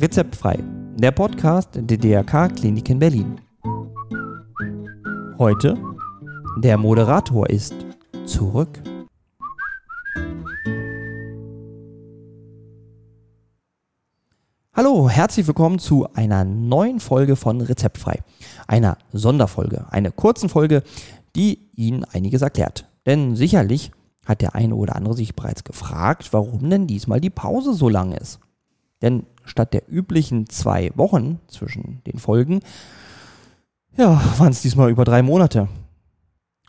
Rezeptfrei, der Podcast der DRK Klinik in Berlin. Heute, der Moderator ist zurück. Hallo, herzlich willkommen zu einer neuen Folge von Rezeptfrei. Einer Sonderfolge, einer kurzen Folge, die Ihnen einiges erklärt. Denn sicherlich hat der eine oder andere sich bereits gefragt, warum denn diesmal die Pause so lang ist. Denn statt der üblichen zwei Wochen zwischen den Folgen, ja, waren es diesmal über drei Monate.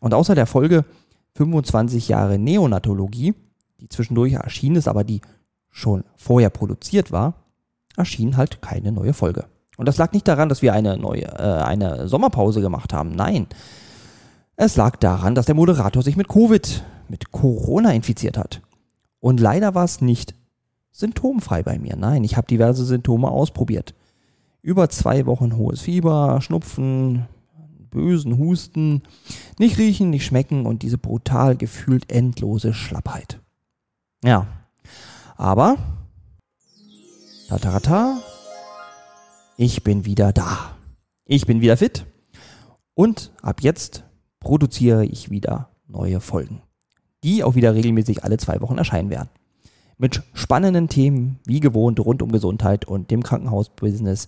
Und außer der Folge 25 Jahre Neonatologie, die zwischendurch erschienen ist, aber die schon vorher produziert war, erschien halt keine neue Folge. Und das lag nicht daran, dass wir eine neue, äh, eine Sommerpause gemacht haben. Nein. Es lag daran, dass der Moderator sich mit Covid, mit Corona infiziert hat. Und leider war es nicht symptomfrei bei mir. Nein, ich habe diverse Symptome ausprobiert. Über zwei Wochen hohes Fieber, Schnupfen, bösen Husten, nicht riechen, nicht schmecken und diese brutal gefühlt endlose Schlappheit. Ja, aber, tatarata, ich bin wieder da. Ich bin wieder fit und ab jetzt produziere ich wieder neue Folgen, die auch wieder regelmäßig alle zwei Wochen erscheinen werden mit spannenden Themen, wie gewohnt, rund um Gesundheit und dem Krankenhausbusiness.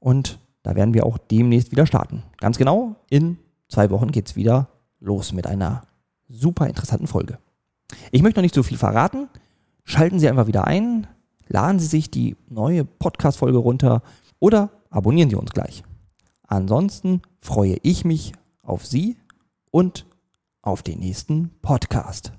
Und da werden wir auch demnächst wieder starten. Ganz genau, in zwei Wochen geht es wieder los mit einer super interessanten Folge. Ich möchte noch nicht so viel verraten. Schalten Sie einfach wieder ein, laden Sie sich die neue Podcast-Folge runter oder abonnieren Sie uns gleich. Ansonsten freue ich mich auf Sie und auf den nächsten Podcast.